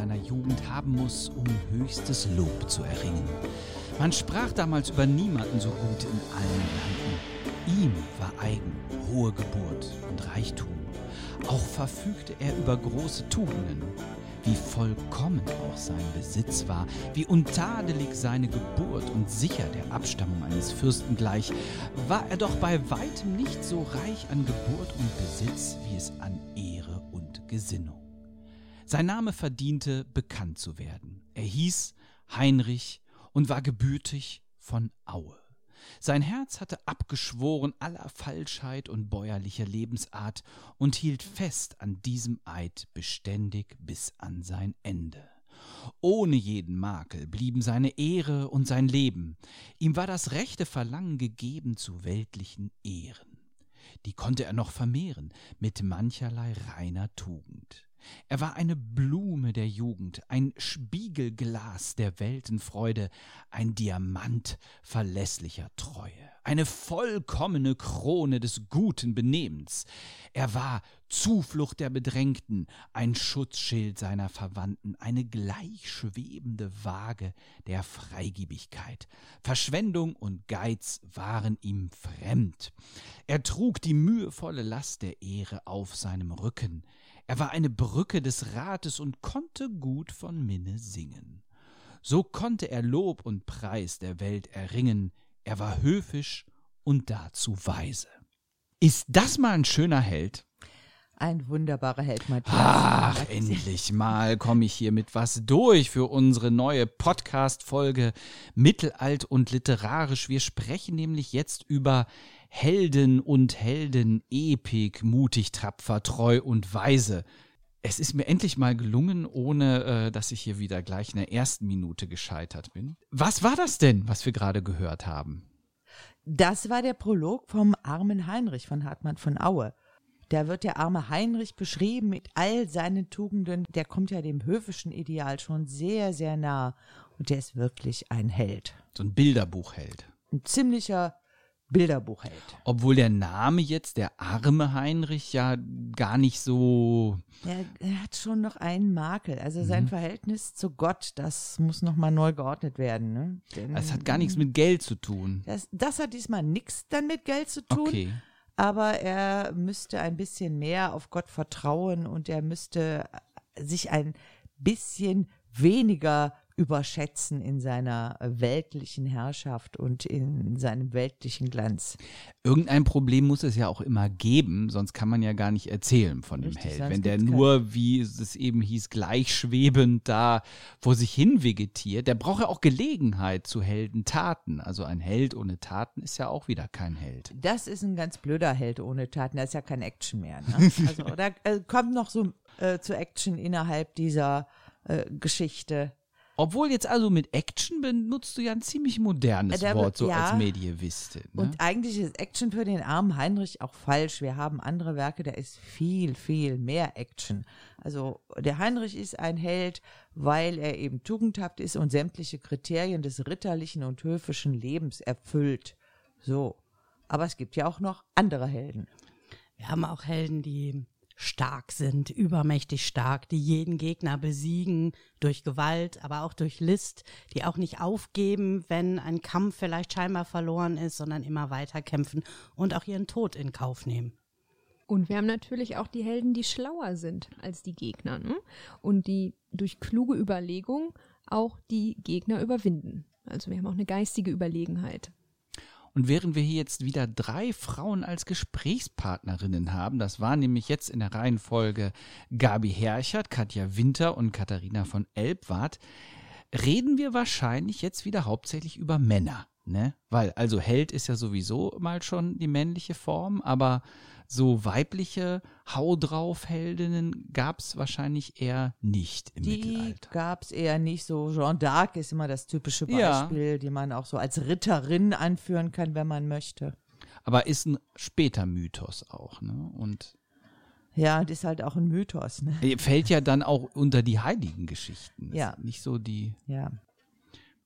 seiner Jugend haben muss, um höchstes Lob zu erringen. Man sprach damals über niemanden so gut in allen Landen. Ihm war eigen hohe Geburt und Reichtum. Auch verfügte er über große Tugenden. Wie vollkommen auch sein Besitz war, wie untadelig seine Geburt und sicher der Abstammung eines Fürsten gleich, war er doch bei weitem nicht so reich an Geburt und Besitz, wie es an Ehre und Gesinnung. Sein Name verdiente, bekannt zu werden. Er hieß Heinrich und war gebürtig von Aue. Sein Herz hatte abgeschworen aller Falschheit und bäuerlicher Lebensart und hielt fest an diesem Eid beständig bis an sein Ende. Ohne jeden Makel blieben seine Ehre und sein Leben. Ihm war das rechte Verlangen gegeben zu weltlichen Ehren. Die konnte er noch vermehren mit mancherlei reiner Tugend. Er war eine Blume der Jugend, ein Spiegelglas der Weltenfreude, ein Diamant verlässlicher Treue, eine vollkommene Krone des guten Benehmens. Er war Zuflucht der Bedrängten, ein Schutzschild seiner Verwandten, eine gleichschwebende Waage der Freigebigkeit. Verschwendung und Geiz waren ihm fremd. Er trug die mühevolle Last der Ehre auf seinem Rücken. Er war eine Brücke des Rates und konnte gut von Minne singen. So konnte er Lob und Preis der Welt erringen, er war höfisch und dazu weise. Ist das mal ein schöner Held? Ein wunderbarer Held, Matthias. Ach, endlich mal komme ich hier mit was durch für unsere neue Podcast-Folge Mittelalt und literarisch. Wir sprechen nämlich jetzt über Helden und Helden, Epik, mutig, tapfer, treu und weise. Es ist mir endlich mal gelungen, ohne äh, dass ich hier wieder gleich in der ersten Minute gescheitert bin. Was war das denn, was wir gerade gehört haben? Das war der Prolog vom armen Heinrich von Hartmann von Aue. Da wird der arme Heinrich beschrieben mit all seinen Tugenden. Der kommt ja dem höfischen Ideal schon sehr, sehr nah. Und der ist wirklich ein Held. So ein Bilderbuchheld. Ein ziemlicher Bilderbuchheld. Obwohl der Name jetzt, der arme Heinrich, ja gar nicht so. Er, er hat schon noch einen Makel. Also sein mhm. Verhältnis zu Gott, das muss nochmal neu geordnet werden. Ne? Denn, das hat gar nichts mit Geld zu tun. Das, das hat diesmal nichts dann mit Geld zu tun. Okay. Aber er müsste ein bisschen mehr auf Gott vertrauen und er müsste sich ein bisschen weniger überschätzen in seiner weltlichen Herrschaft und in seinem weltlichen Glanz. Irgendein Problem muss es ja auch immer geben, sonst kann man ja gar nicht erzählen von dem Held. Wenn der nur, wie es eben hieß, gleichschwebend da vor sich hin vegetiert, der braucht ja auch Gelegenheit zu Heldentaten. Also ein Held ohne Taten ist ja auch wieder kein Held. Das ist ein ganz blöder Held ohne Taten, da ist ja kein Action mehr. Ne? Also da äh, kommt noch so äh, zu Action innerhalb dieser äh, Geschichte. Obwohl jetzt also mit Action benutzt du ja ein ziemlich modernes Der, Wort, so ja, als Medieviste. Ne? Und eigentlich ist Action für den armen Heinrich auch falsch. Wir haben andere Werke, da ist viel, viel mehr Action. Also der Heinrich ist ein Held, weil er eben tugendhaft ist und sämtliche Kriterien des ritterlichen und höfischen Lebens erfüllt. So. Aber es gibt ja auch noch andere Helden. Wir haben auch Helden, die stark sind, übermächtig stark, die jeden Gegner besiegen durch Gewalt, aber auch durch List, die auch nicht aufgeben, wenn ein Kampf vielleicht scheinbar verloren ist, sondern immer weiter kämpfen und auch ihren Tod in Kauf nehmen. Und wir haben natürlich auch die Helden, die schlauer sind als die Gegner ne? und die durch kluge Überlegung auch die Gegner überwinden. Also wir haben auch eine geistige Überlegenheit. Und während wir hier jetzt wieder drei Frauen als Gesprächspartnerinnen haben, das war nämlich jetzt in der Reihenfolge Gabi Herchert, Katja Winter und Katharina von Elbwart, reden wir wahrscheinlich jetzt wieder hauptsächlich über Männer. Ne? Weil, also Held ist ja sowieso mal schon die männliche Form, aber so weibliche Hau drauf Heldinnen gab es wahrscheinlich eher nicht im die Mittelalter. Gab es eher nicht. So Jeanne d'Arc ist immer das typische Beispiel, ja. die man auch so als Ritterin anführen kann, wenn man möchte. Aber ist ein später Mythos auch, ne? Und ja, das ist halt auch ein Mythos. Ne? Fällt ja dann auch unter die heiligen Geschichten. Ja. Nicht so die. Ja.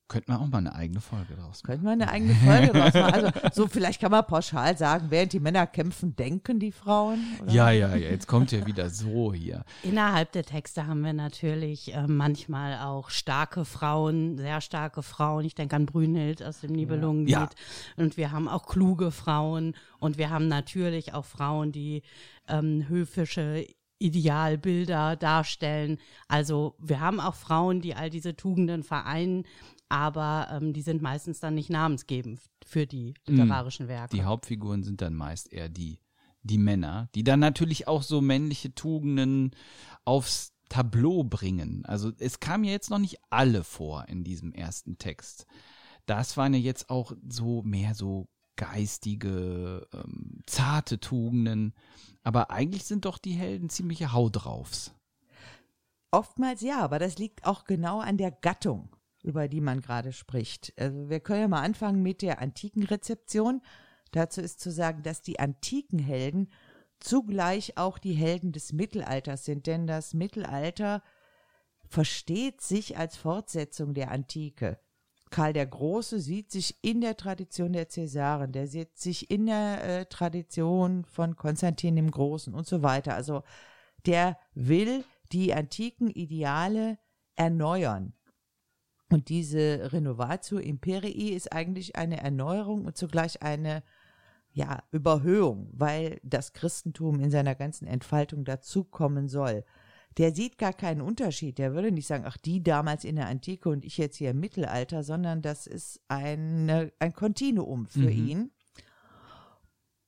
Könnte man auch mal eine eigene Folge draus machen. Könnte man eine eigene Folge draus machen. Also so vielleicht kann man pauschal sagen, während die Männer kämpfen, denken die Frauen. Oder? Ja, ja, ja, jetzt kommt ja wieder so hier. Innerhalb der Texte haben wir natürlich äh, manchmal auch starke Frauen, sehr starke Frauen. Ich denke an Brünnhild aus dem Nibelungenlied. Ja. Und wir haben auch kluge Frauen und wir haben natürlich auch Frauen, die ähm, höfische Idealbilder darstellen. Also wir haben auch Frauen, die all diese Tugenden vereinen, aber ähm, die sind meistens dann nicht namensgebend für die literarischen Werke. Die Hauptfiguren sind dann meist eher die, die Männer, die dann natürlich auch so männliche Tugenden aufs Tableau bringen. Also es kamen ja jetzt noch nicht alle vor in diesem ersten Text. Das waren ja jetzt auch so mehr so geistige, ähm, zarte Tugenden. Aber eigentlich sind doch die Helden ziemliche Hau draufs. Oftmals ja, aber das liegt auch genau an der Gattung, über die man gerade spricht. Also wir können ja mal anfangen mit der antiken Rezeption. Dazu ist zu sagen, dass die antiken Helden zugleich auch die Helden des Mittelalters sind, denn das Mittelalter versteht sich als Fortsetzung der Antike. Karl der Große sieht sich in der Tradition der Cäsaren, der sieht sich in der äh, Tradition von Konstantin dem Großen und so weiter. Also der will die antiken Ideale erneuern. Und diese Renovatio Imperii ist eigentlich eine Erneuerung und zugleich eine ja, Überhöhung, weil das Christentum in seiner ganzen Entfaltung dazukommen soll. Der sieht gar keinen Unterschied. Der würde nicht sagen, ach, die damals in der Antike und ich jetzt hier im Mittelalter, sondern das ist eine, ein Kontinuum für Mhm. ihn.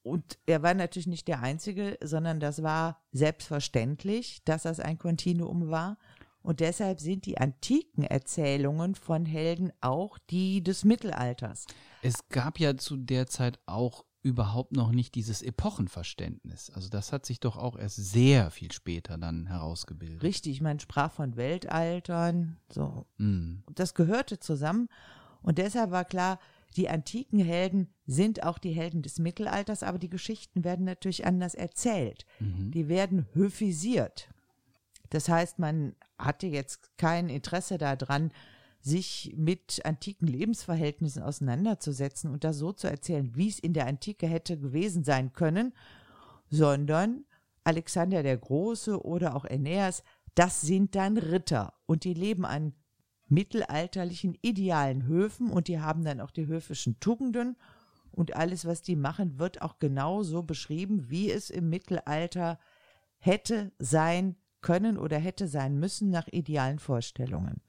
Und er war natürlich nicht der Einzige, sondern das war selbstverständlich, dass das ein Kontinuum war. Und deshalb sind die antiken Erzählungen von Helden auch die des Mittelalters. Es gab ja zu der Zeit auch überhaupt noch nicht dieses Epochenverständnis. Also das hat sich doch auch erst sehr viel später dann herausgebildet. Richtig, man sprach von Weltaltern, so. Mm. Das gehörte zusammen. Und deshalb war klar, die antiken Helden sind auch die Helden des Mittelalters, aber die Geschichten werden natürlich anders erzählt. Mhm. Die werden höfisiert. Das heißt, man hatte jetzt kein Interesse daran, sich mit antiken Lebensverhältnissen auseinanderzusetzen und das so zu erzählen, wie es in der Antike hätte gewesen sein können, sondern Alexander der Große oder auch Aeneas, das sind dann Ritter und die leben an mittelalterlichen idealen Höfen und die haben dann auch die höfischen Tugenden und alles, was die machen, wird auch genau so beschrieben, wie es im Mittelalter hätte sein können oder hätte sein müssen nach idealen Vorstellungen.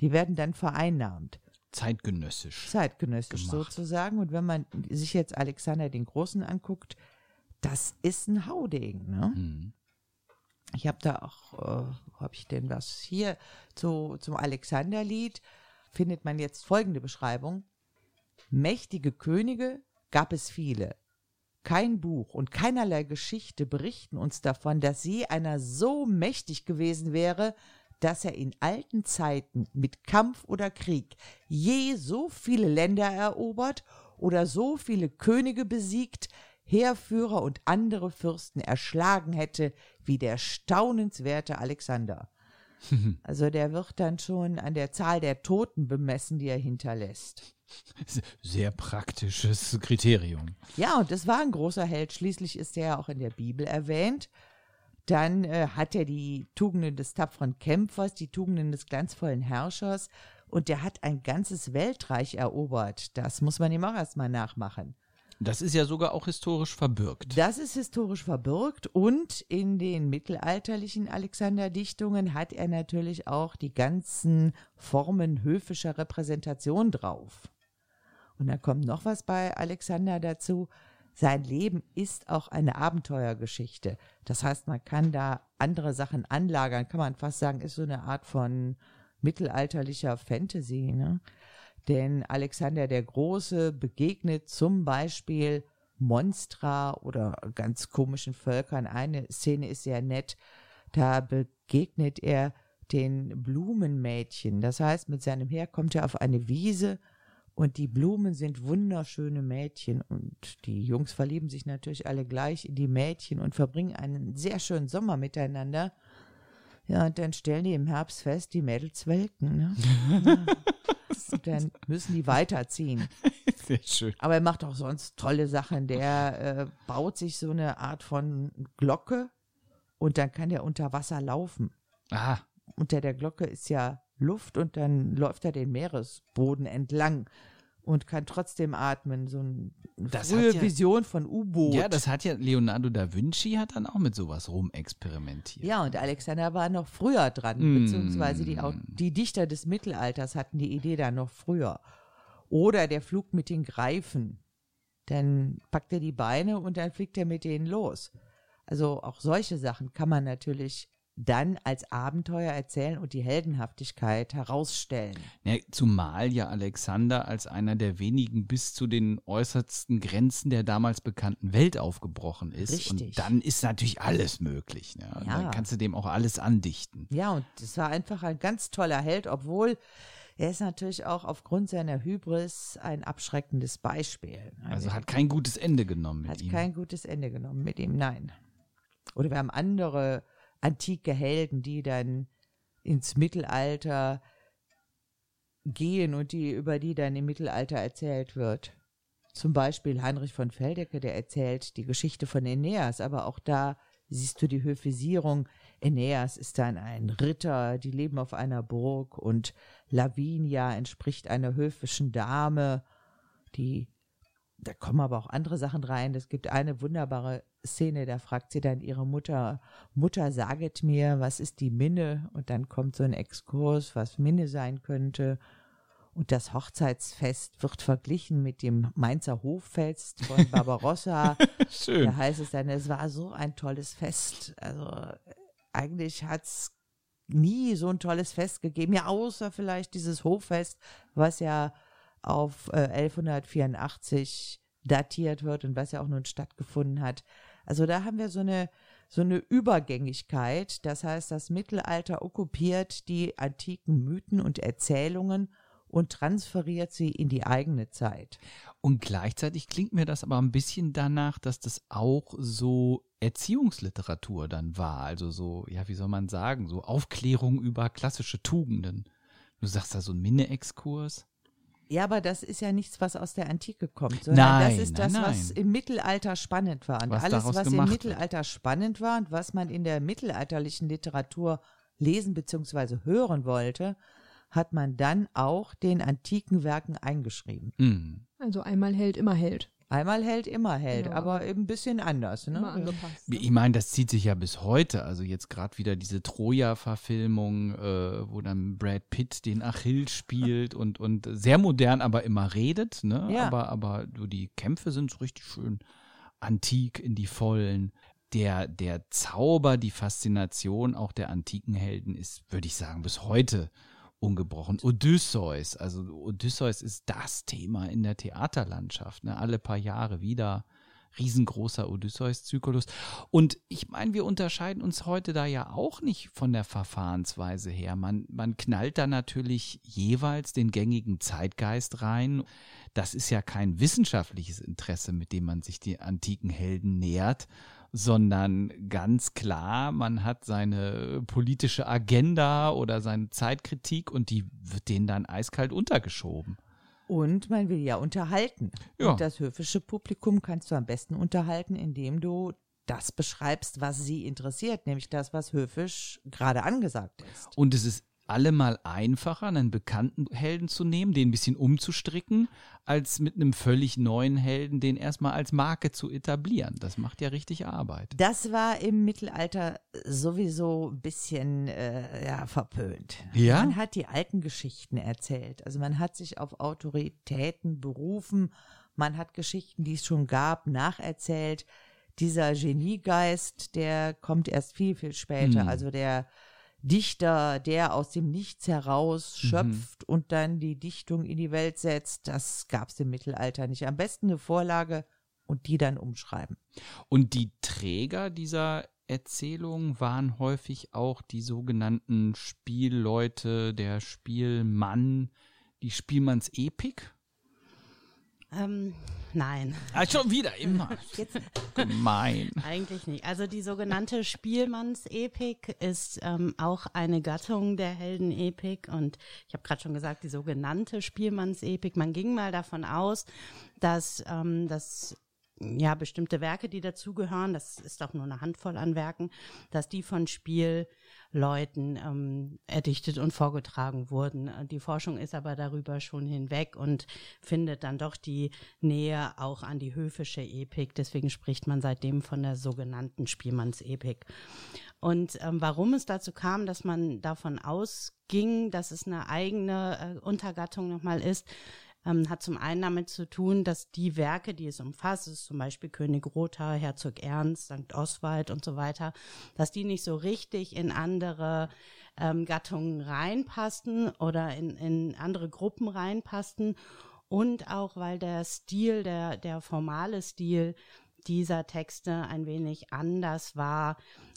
Die werden dann vereinnahmt, Zeitgenössisch. zeitgenössisch Gemacht. sozusagen. Und wenn man sich jetzt Alexander den Großen anguckt, das ist ein Haudegen. Ne? Mhm. Ich habe da auch, äh, habe ich denn was hier zu, zum Alexanderlied, findet man jetzt folgende Beschreibung. Mächtige Könige gab es viele. Kein Buch und keinerlei Geschichte berichten uns davon, dass je einer so mächtig gewesen wäre, dass er in alten Zeiten mit Kampf oder Krieg je so viele Länder erobert oder so viele Könige besiegt, Heerführer und andere Fürsten erschlagen hätte, wie der staunenswerte Alexander. Also der wird dann schon an der Zahl der Toten bemessen, die er hinterlässt. Sehr praktisches Kriterium. Ja, und das war ein großer Held. Schließlich ist er ja auch in der Bibel erwähnt. Dann äh, hat er die Tugenden des tapferen Kämpfers, die Tugenden des glanzvollen Herrschers und der hat ein ganzes Weltreich erobert. Das muss man ihm auch erstmal nachmachen. Das ist ja sogar auch historisch verbürgt. Das ist historisch verbürgt und in den mittelalterlichen Alexander-Dichtungen hat er natürlich auch die ganzen Formen höfischer Repräsentation drauf. Und dann kommt noch was bei Alexander dazu. Sein Leben ist auch eine Abenteuergeschichte. Das heißt, man kann da andere Sachen anlagern, kann man fast sagen, ist so eine Art von mittelalterlicher Fantasy. Ne? Denn Alexander der Große begegnet zum Beispiel Monstra oder ganz komischen Völkern. Eine Szene ist sehr nett. Da begegnet er den Blumenmädchen. Das heißt, mit seinem Heer kommt er auf eine Wiese und die Blumen sind wunderschöne Mädchen und die Jungs verlieben sich natürlich alle gleich in die Mädchen und verbringen einen sehr schönen Sommer miteinander. Ja, und dann stellen die im Herbst fest, die Mädels welken. Ne? und dann müssen die weiterziehen. Sehr schön. Aber er macht auch sonst tolle Sachen. Der äh, baut sich so eine Art von Glocke und dann kann er unter Wasser laufen. Ah, Unter der Glocke ist ja Luft und dann läuft er den Meeresboden entlang und kann trotzdem atmen. So eine Das frühe ja- Vision von U-Boot. ja, das hat ja Leonardo da Vinci hat dann auch mit sowas rumexperimentiert. Ja, und Alexander war noch früher dran, Mm. beziehungsweise die, die Dichter des Mittelalters hatten die Idee da noch früher. Oder der Flug mit den Greifen. Dann packt er die Beine und dann fliegt er mit denen los. Also auch solche Sachen kann man natürlich dann als Abenteuer erzählen und die Heldenhaftigkeit herausstellen. Ja, zumal ja Alexander als einer der wenigen bis zu den äußersten Grenzen der damals bekannten Welt aufgebrochen ist. Richtig. Und dann ist natürlich alles möglich. Ne? Ja. Dann kannst du dem auch alles andichten. Ja, und es war einfach ein ganz toller Held, obwohl er ist natürlich auch aufgrund seiner Hybris ein abschreckendes Beispiel. Also hat kein gutes Ende genommen mit Hat ihm. kein gutes Ende genommen mit ihm, nein. Oder wir haben andere antike Helden, die dann ins Mittelalter gehen und die, über die dann im Mittelalter erzählt wird. Zum Beispiel Heinrich von Feldecke, der erzählt die Geschichte von Aeneas, aber auch da siehst du die Höfisierung. Aeneas ist dann ein Ritter, die leben auf einer Burg und Lavinia entspricht einer höfischen Dame, die da kommen aber auch andere Sachen rein. Es gibt eine wunderbare Szene, da fragt sie dann ihre Mutter, Mutter, saget mir, was ist die Minne? Und dann kommt so ein Exkurs, was Minne sein könnte. Und das Hochzeitsfest wird verglichen mit dem Mainzer Hoffest von Barbarossa. Schön. Da heißt es dann, es war so ein tolles Fest. Also eigentlich hat's nie so ein tolles Fest gegeben, ja, außer vielleicht dieses Hoffest, was ja auf äh, 1184 datiert wird und was ja auch nun stattgefunden hat. Also da haben wir so eine so eine Übergängigkeit. Das heißt, das Mittelalter okkupiert die antiken Mythen und Erzählungen und transferiert sie in die eigene Zeit. Und gleichzeitig klingt mir das aber ein bisschen danach, dass das auch so Erziehungsliteratur dann war. Also so, ja, wie soll man sagen, so Aufklärung über klassische Tugenden. Du sagst da so ein Minne-Exkurs. Ja, aber das ist ja nichts, was aus der Antike kommt, sondern Nein, das ist nein, das, was nein. im Mittelalter spannend war. Und Was alles, was im gemacht wird. Mittelalter spannend war und was man in der mittelalterlichen Literatur lesen bzw. hören wollte, hat man dann auch den antiken Werken eingeschrieben. Mhm. Also einmal Held, immer Held. Einmal hält, immer hält, Ja. aber eben ein bisschen anders. Ne? Immer angepasst. ne? Ich meine, das zieht sich ja bis heute. Also jetzt gerade wieder diese Troja-Verfilmung, äh, wo dann Brad Pitt den Achill spielt und, und sehr modern, aber immer redet. Ne? Ja. Aber, aber so die Kämpfe sind so richtig schön antik in die Vollen. Der, der Zauber, die Faszination auch der antiken Helden ist, würde ich sagen, bis heute ungebrochen. Odysseus, also Odysseus ist das Thema in der Theaterlandschaft. Ne? Alle paar Jahre wieder riesengroßer Odysseus-Zyklus. Und ich meine, wir unterscheiden uns heute da ja auch nicht von der Verfahrensweise her. Man, man knallt da natürlich jeweils den gängigen Zeitgeist rein. Das ist ja kein wissenschaftliches Interesse, mit dem man sich die antiken Helden nähert, sondern ganz klar, man hat seine politische Agenda oder seine Zeitkritik und die wird denen dann eiskalt untergeschoben. Und man will ja unterhalten. Ja. Und das höfische Publikum kannst du am besten unterhalten, indem du das beschreibst, was sie interessiert, nämlich das, was höfisch gerade angesagt ist. Und es ist allemal einfacher, einen bekannten Helden zu nehmen, den ein bisschen umzustricken, als mit einem völlig neuen Helden den erstmal als Marke zu etablieren. Das macht ja richtig Arbeit. Das war im Mittelalter sowieso ein bisschen äh, ja, verpönt. Ja? Man hat die alten Geschichten erzählt. Also man hat sich auf Autoritäten berufen. Man hat Geschichten, die es schon gab, nacherzählt. Dieser Geniegeist, der kommt erst viel, viel später. Hm. Also der Dichter, der aus dem Nichts heraus Mhm. schöpft und dann die Dichtung in die Welt setzt, das gab es im Mittelalter nicht. Am besten eine Vorlage und die dann umschreiben. Und die Träger dieser Erzählung waren häufig auch die sogenannten Spielleute, der Spielmann, die Spielmannsepik. Ähm, nein. Ah, schon wieder, immer. Gemein. Eigentlich nicht. Also die sogenannte Spielmannsepik ist ähm, auch eine Gattung der Heldenepik und ich habe gerade schon gesagt, die sogenannte Spielmannsepik. Man ging mal davon aus, dass ähm, das ja bestimmte Werke, die dazugehören, das ist auch nur eine Handvoll an Werken, dass die von Spielleuten ähm, erdichtet und vorgetragen wurden. Die Forschung ist aber darüber schon hinweg und findet dann doch die Nähe auch an die höfische Epik. Deswegen spricht man seitdem von der sogenannten Spielmannsepik. Und ähm, warum es dazu kam, dass man davon ausging, dass es eine eigene äh, Untergattung nochmal ist, ähm, hat zum einen damit zu tun, dass die Werke, die es umfasst, ist zum Beispiel König Rotha, Herzog Ernst, St. Oswald und so weiter, dass die nicht so richtig in andere ähm, Gattungen reinpassten oder in, in andere Gruppen reinpassten und auch weil der Stil, der, der formale Stil dieser Texte ein wenig anders war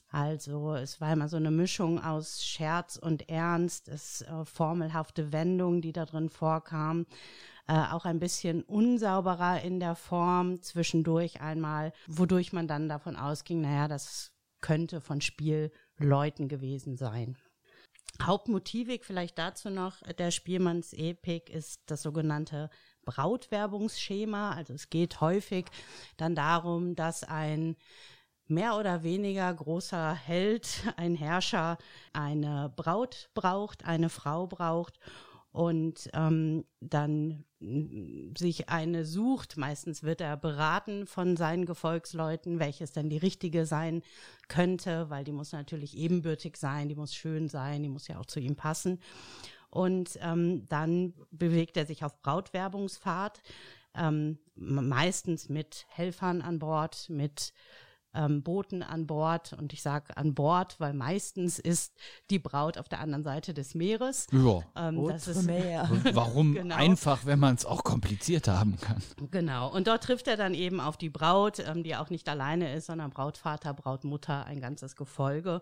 also es war immer so eine Mischung aus Scherz und Ernst, es äh, formelhafte Wendungen, die da drin vorkamen, äh, auch ein bisschen unsauberer in der Form zwischendurch einmal, wodurch man dann davon ausging, naja, das könnte von Spielleuten gewesen sein. Hauptmotivik vielleicht dazu noch der Spielmannsepik ist das sogenannte Brautwerbungsschema. Also es geht häufig dann darum, dass ein mehr oder weniger großer Held, ein Herrscher, eine Braut braucht, eine Frau braucht und ähm, dann sich eine sucht. Meistens wird er beraten von seinen Gefolgsleuten, welches denn die richtige sein könnte, weil die muss natürlich ebenbürtig sein, die muss schön sein, die muss ja auch zu ihm passen. Und ähm, dann bewegt er sich auf Brautwerbungsfahrt, ähm, meistens mit Helfern an Bord, mit ähm, Booten an Bord. Und ich sage an Bord, weil meistens ist die Braut auf der anderen Seite des Meeres. Ja. Ähm, das ist, Meer. Warum Genau. einfach, wenn man es auch kompliziert haben kann? Genau. Und dort trifft er dann eben auf die Braut, ähm, die auch nicht alleine ist, sondern Brautvater, Brautmutter, ein ganzes Gefolge.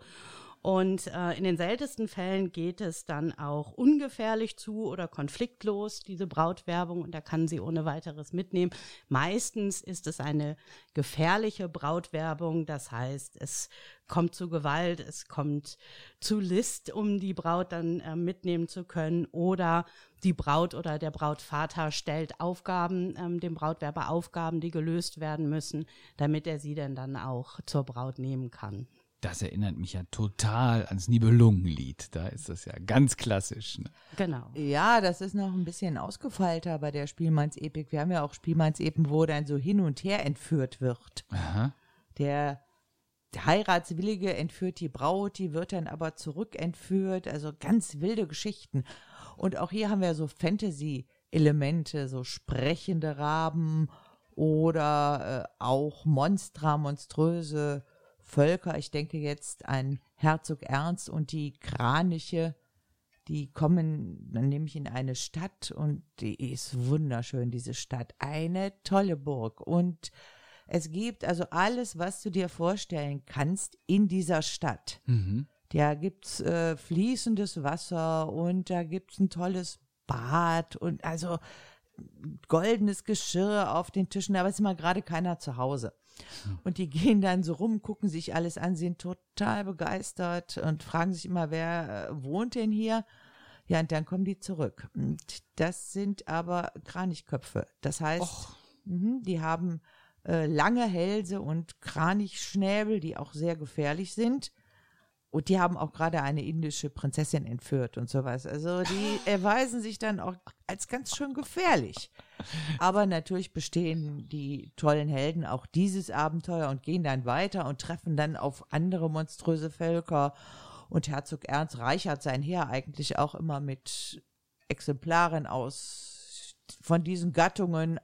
Und äh, in den seltensten Fällen geht es dann auch ungefährlich zu oder konfliktlos, diese Brautwerbung, und er kann sie ohne weiteres mitnehmen. Meistens ist es eine gefährliche Brautwerbung, das heißt, es kommt zu Gewalt, es kommt zu List, um die Braut dann äh, mitnehmen zu können, oder die Braut oder der Brautvater stellt Aufgaben, ähm, dem Brautwerber Aufgaben, die gelöst werden müssen, damit er sie denn dann auch zur Braut nehmen kann. Das erinnert mich ja total ans Nibelungenlied. Da ist das ja ganz klassisch. Ne? Genau. Ja, das ist noch ein bisschen ausgefeilter bei der Spielmannsepik. Wir haben ja auch Spielmannsepen, wo dann so hin und her entführt wird. Aha. Der, Heiratswillige entführt die Braut, die wird dann aber zurückentführt. Also ganz wilde Geschichten. Und auch hier haben wir so Fantasy-Elemente, so sprechende Raben oder äh, auch Monstra, monströse Völker. Ich denke jetzt an Herzog Ernst und die Kraniche. Die kommen dann nämlich in eine Stadt und die ist wunderschön, diese Stadt. Eine tolle Burg. Und es gibt also alles, was du dir vorstellen kannst in dieser Stadt. Mhm. Da gibt's äh, fließendes Wasser und da gibt's ein tolles Bad und also goldenes Geschirr auf den Tischen, aber es ist immer gerade keiner zu Hause. Und die gehen dann so rum, gucken sich alles an, sind total begeistert und fragen sich immer, wer äh, wohnt denn hier? Ja, und dann kommen die zurück. Und das sind aber Kranichköpfe. Das heißt, Och. mhm, die haben äh, lange Hälse und Kranichschnäbel, die auch sehr gefährlich sind. Und die haben auch gerade eine indische Prinzessin entführt und sowas. Also die erweisen sich dann auch als ganz schön gefährlich. Aber natürlich bestehen die tollen Helden auch dieses Abenteuer und gehen dann weiter und treffen dann auf andere monströse Völker. Und Herzog Ernst reichert sein Heer eigentlich auch immer mit Exemplaren aus von diesen Gattungen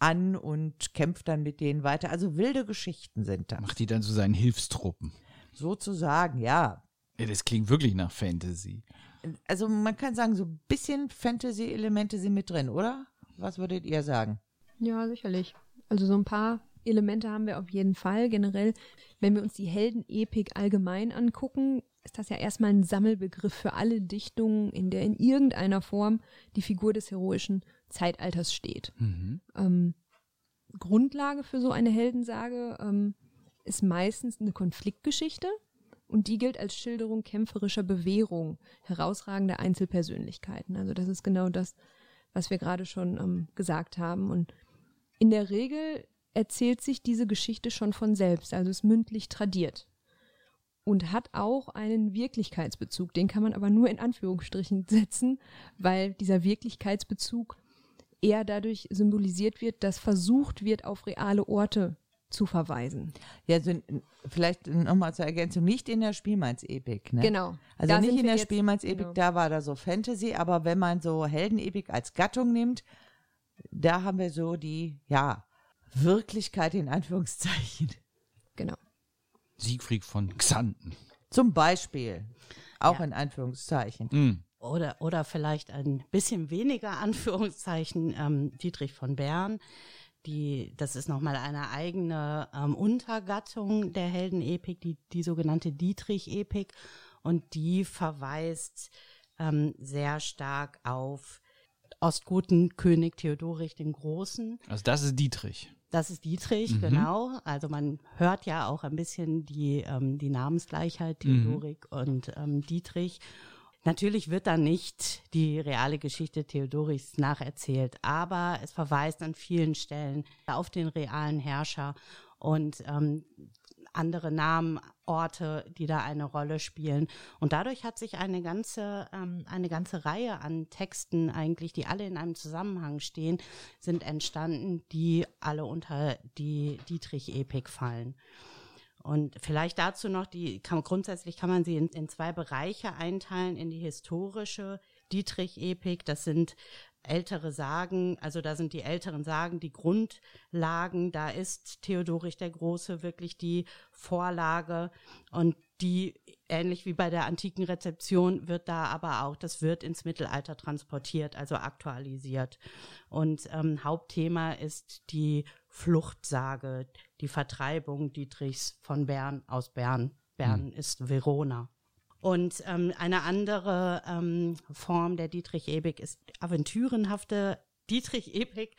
an und kämpft dann mit denen weiter. Also wilde Geschichten sind das. Macht die dann zu seinen Hilfstruppen. Sozusagen, ja. Ja, das klingt wirklich nach Fantasy. Also man kann sagen, so ein bisschen Fantasy-Elemente sind mit drin, oder? Was würdet ihr sagen? Ja, sicherlich. Also so ein paar Elemente haben wir auf jeden Fall. Generell, wenn wir uns die Heldenepik allgemein angucken, ist das ja erstmal ein Sammelbegriff für alle Dichtungen, in der in irgendeiner Form die Figur des Heroischen Zeitalters steht. Mhm. Ähm, Grundlage für so eine Heldensage ähm, ist meistens eine Konfliktgeschichte und die gilt als Schilderung kämpferischer Bewährung herausragender Einzelpersönlichkeiten. Also das ist genau das, was wir gerade schon ähm, gesagt haben. Und in der Regel erzählt sich diese Geschichte schon von selbst, also ist mündlich tradiert und hat auch einen Wirklichkeitsbezug. Den kann man aber nur in Anführungsstrichen setzen, weil dieser Wirklichkeitsbezug eher dadurch symbolisiert wird, dass versucht wird, auf reale Orte zu verweisen. Ja, so, vielleicht nochmal zur Ergänzung, nicht in der Spielmannsepik. Ne? Genau. Also Da nicht in der Spielmannsepik, genau. da war da so Fantasy, aber wenn man so Heldenepik als Gattung nimmt, da haben wir so die, ja, Wirklichkeit in Anführungszeichen. Genau. Siegfried von Xanten. Zum Beispiel, auch Ja. in Anführungszeichen. Mhm. Oder, oder vielleicht ein bisschen weniger Anführungszeichen ähm, Dietrich von Bern. Die, das ist nochmal eine eigene ähm, Untergattung der Heldenepik, die, die sogenannte Dietrich-Epik. Und die verweist ähm, sehr stark auf Ostgotenkönig Theodorich den Großen. Also das ist Dietrich. Das ist Dietrich, Mhm. genau. Also man hört ja auch ein bisschen die, ähm, die Namensgleichheit, Theodorik und ähm, Dietrich. Natürlich wird da nicht die reale Geschichte Theodorichs nacherzählt, aber es verweist an vielen Stellen auf den realen Herrscher und ähm, andere Namen, Orte, die da eine Rolle spielen. Und dadurch hat sich eine ganze, ähm, eine ganze Reihe an Texten eigentlich, die alle in einem Zusammenhang stehen, sind entstanden, die alle unter die Dietrich-Epik fallen. Und vielleicht dazu noch, die kann, grundsätzlich kann man sie in, in zwei Bereiche einteilen, in die historische Dietrich-Epik, das sind ältere Sagen, also da sind die älteren Sagen die Grundlagen, da ist Theodorich der Große wirklich die Vorlage. Und die, ähnlich wie bei der antiken Rezeption, wird da aber auch, das wird ins Mittelalter transportiert, also aktualisiert. Und ähm, Hauptthema ist die Fluchtsage, die Vertreibung Dietrichs von Bern aus Bern. Bern ist Verona. Und ähm, eine andere ähm, Form der Dietrich-Epik ist aventürenhafte Dietrich-Epik.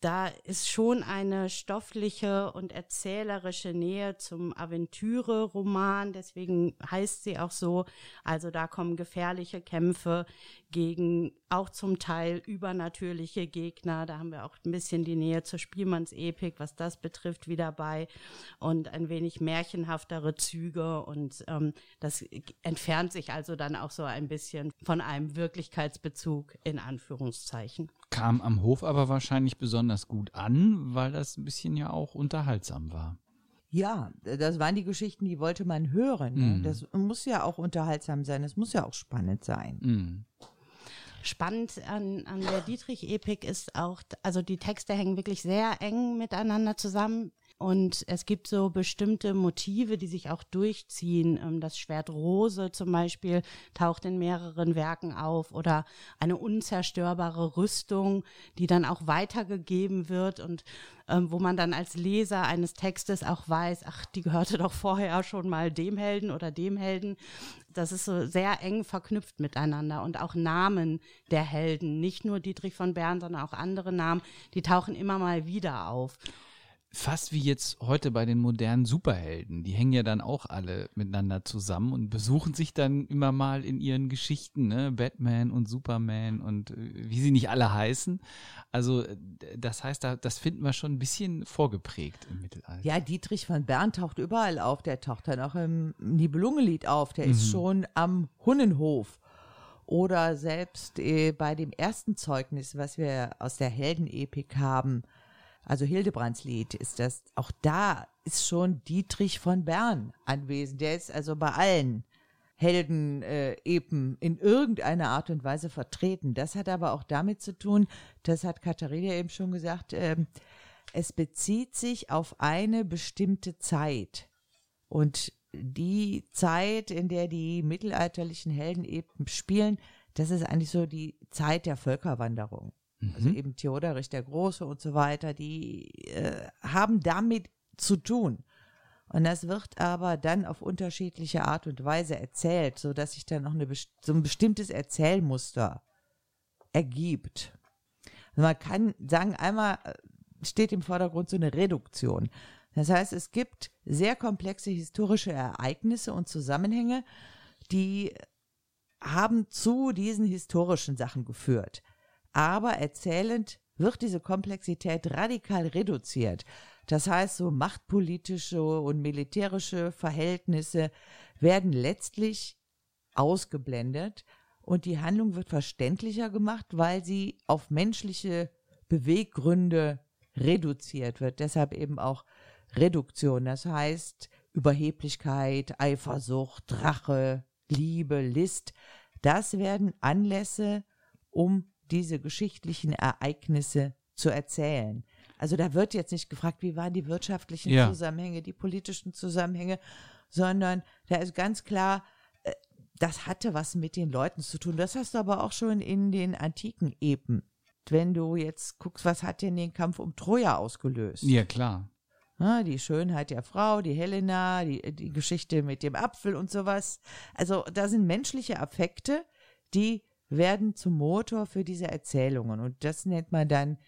Da ist schon eine stoffliche und erzählerische Nähe zum Aventüre-Roman, deswegen heißt sie auch so. Also da kommen gefährliche Kämpfe gegen auch zum Teil übernatürliche Gegner. Da haben wir auch ein bisschen die Nähe zur Spielmannsepik, was das betrifft, wieder bei. Und ein wenig märchenhaftere Züge. Und ähm, das entfernt sich also dann auch so ein bisschen von einem Wirklichkeitsbezug in Anführungszeichen. Kam am Hof aber wahrscheinlich besonders gut an, weil das ein bisschen ja auch unterhaltsam war. Ja, das waren die Geschichten, die wollte man hören. Ne? Mhm. Das muss ja auch unterhaltsam sein, das muss ja auch spannend sein. Mhm. Spannend an, an der Dietrich-Epik ist auch, also die Texte hängen wirklich sehr eng miteinander zusammen. Und es gibt so bestimmte Motive, die sich auch durchziehen. Ähm, Das Schwert Rose zum Beispiel taucht in mehreren Werken auf oder eine unzerstörbare Rüstung, die dann auch weitergegeben wird und ähm, wo man dann als Leser eines Textes auch weiß, ach, die gehörte doch vorher schon mal dem Helden oder dem Helden. Das ist so sehr eng verknüpft miteinander und auch Namen der Helden, nicht nur Dietrich von Bern, sondern auch andere Namen, die tauchen immer mal wieder auf. Fast wie jetzt heute bei den modernen Superhelden. Die hängen ja dann auch alle miteinander zusammen und besuchen sich dann immer mal in ihren Geschichten, ne? Batman und Superman und äh, wie sie nicht alle heißen. Also äh, das heißt, da, das finden wir schon ein bisschen vorgeprägt im Mittelalter. Ja, Dietrich von Bern taucht überall auf. Der taucht dann auch im Nibelungenlied auf. Der ist schon am Hunnenhof. Oder selbst äh, bei dem ersten Zeugnis, was wir aus der Heldenepik haben, also Hildebrands Lied, ist das, auch da ist schon Dietrich von Bern anwesend. Der ist also bei allen Helden-Epen in irgendeiner Art und Weise vertreten. Das hat aber auch damit zu tun, das hat Katharina eben schon gesagt, ähm, es bezieht sich auf eine bestimmte Zeit. Und die Zeit, in der die mittelalterlichen Helden eben spielen, das ist eigentlich so die Zeit der Völkerwanderung. Also eben Theodorich der Große und so weiter, die äh, haben damit zu tun. Und das wird aber dann auf unterschiedliche Art und Weise erzählt, so dass sich dann noch eine, so ein bestimmtes Erzählmuster ergibt. Man kann sagen, einmal äh, steht im Vordergrund so eine Reduktion. Das heißt, es gibt sehr komplexe historische Ereignisse und Zusammenhänge, die haben zu diesen historischen Sachen geführt. Aber erzählend wird diese Komplexität radikal reduziert. Das heißt, so machtpolitische und militärische Verhältnisse werden letztlich ausgeblendet und die Handlung wird verständlicher gemacht, weil sie auf menschliche Beweggründe reduziert wird. Deshalb eben auch Reduktion. Das heißt Überheblichkeit, Eifersucht, Rache, Liebe, List. Das werden Anlässe, um diese geschichtlichen Ereignisse zu erzählen. Also da wird jetzt nicht gefragt, wie waren die wirtschaftlichen Ja. Zusammenhänge, die politischen Zusammenhänge, sondern da ist ganz klar, äh, das hatte was mit den Leuten zu tun. Das hast du aber auch schon in den antiken Epen. Wenn du jetzt guckst, was hat denn den Kampf um Troja ausgelöst? Ja, klar. Ja, die Schönheit der Frau, die Helena, die, die Geschichte mit dem Apfel und sowas. Also da sind menschliche Affekte, die werden zum Motor für diese Erzählungen. Und das nennt man dann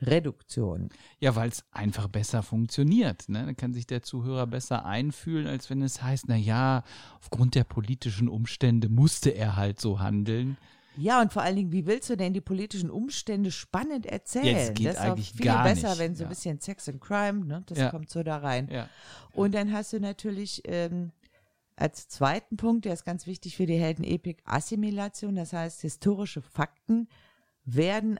Reduktion. Ja, weil es einfach besser funktioniert. Ne? Dann kann sich der Zuhörer besser einfühlen, als wenn es heißt, na ja, aufgrund der politischen Umstände musste er halt so handeln. Ja, und vor allen Dingen, wie willst du denn die politischen Umstände spannend erzählen? Das geht ist eigentlich auch viel gar besser, nicht, wenn so ein ja. bisschen Sex and Crime, ne? Das Ja. kommt so da rein. Ja. Und dann hast du natürlich ähm, als zweiten Punkt, der ist ganz wichtig für die Heldenepik, Assimilation. Das heißt, historische Fakten werden